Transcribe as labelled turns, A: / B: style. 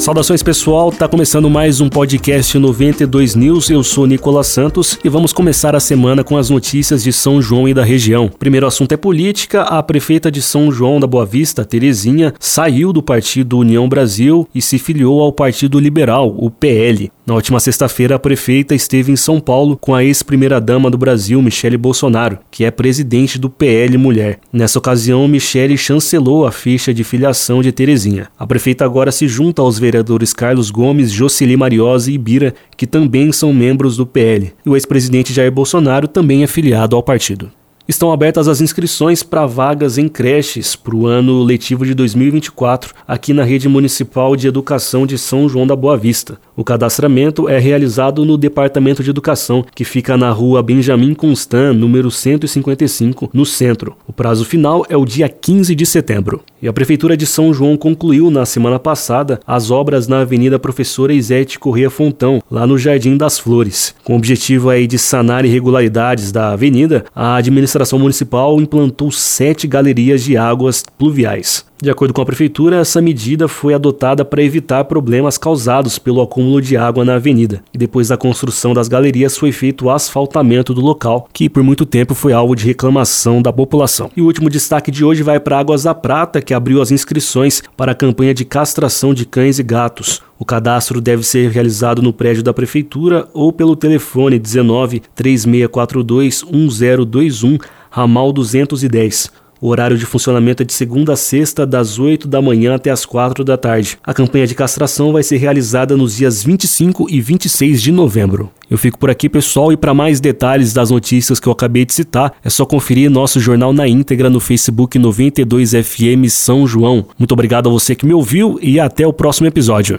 A: Saudações pessoal, tá começando mais um podcast 92 News. Eu sou Nicolas Santos e vamos começar a semana com as notícias de São João e da região. Primeiro assunto é política. A prefeita de São João da Boa Vista, Terezinha, saiu do partido União Brasil e se filiou ao Partido Liberal, o PL. Na última sexta-feira, a prefeita esteve em São Paulo com a ex-primeira-dama do Brasil, Michele Bolsonaro, que é presidente do PL Mulher. Nessa ocasião, Michele chancelou a ficha de filiação de Terezinha. A prefeita agora se junta aos vereadores Carlos Gomes, Jocely Mariosa e Bira, que também são membros do PL. E o ex-presidente Jair Bolsonaro também é filiado ao partido. Estão abertas as inscrições para vagas em creches para o ano letivo de 2024 aqui na Rede Municipal de Educação de São João da Boa Vista. O cadastramento é realizado no Departamento de Educação, que fica na rua Benjamin Constant, número 155, no centro. O prazo final é o dia 15 de setembro. E a Prefeitura de São João concluiu na semana passada as obras na Avenida Professora Isete Corrêa Fontão, lá no Jardim das Flores. Com o objetivo aí de sanar irregularidades da avenida, a administração municipal implantou sete galerias de águas pluviais. De acordo com a prefeitura, essa medida foi adotada para evitar problemas causados pelo acúmulo de água na avenida. E depois da construção das galerias foi feito o asfaltamento do local, que por muito tempo foi alvo de reclamação da população. E o último destaque de hoje vai para Águas da Prata, que abriu as inscrições para a campanha de castração de cães e gatos. O cadastro deve ser realizado no prédio da prefeitura ou pelo telefone 19 3642 1021, ramal 210. O horário de funcionamento é de segunda a sexta, das 8 da manhã até as 4 da tarde. A campanha de castração vai ser realizada nos dias 25 e 26 de novembro. Eu fico por aqui, pessoal, e para mais detalhes das notícias que eu acabei de citar, é só conferir nosso jornal na íntegra no Facebook 92FM São João. Muito obrigado a você que me ouviu e até o próximo episódio.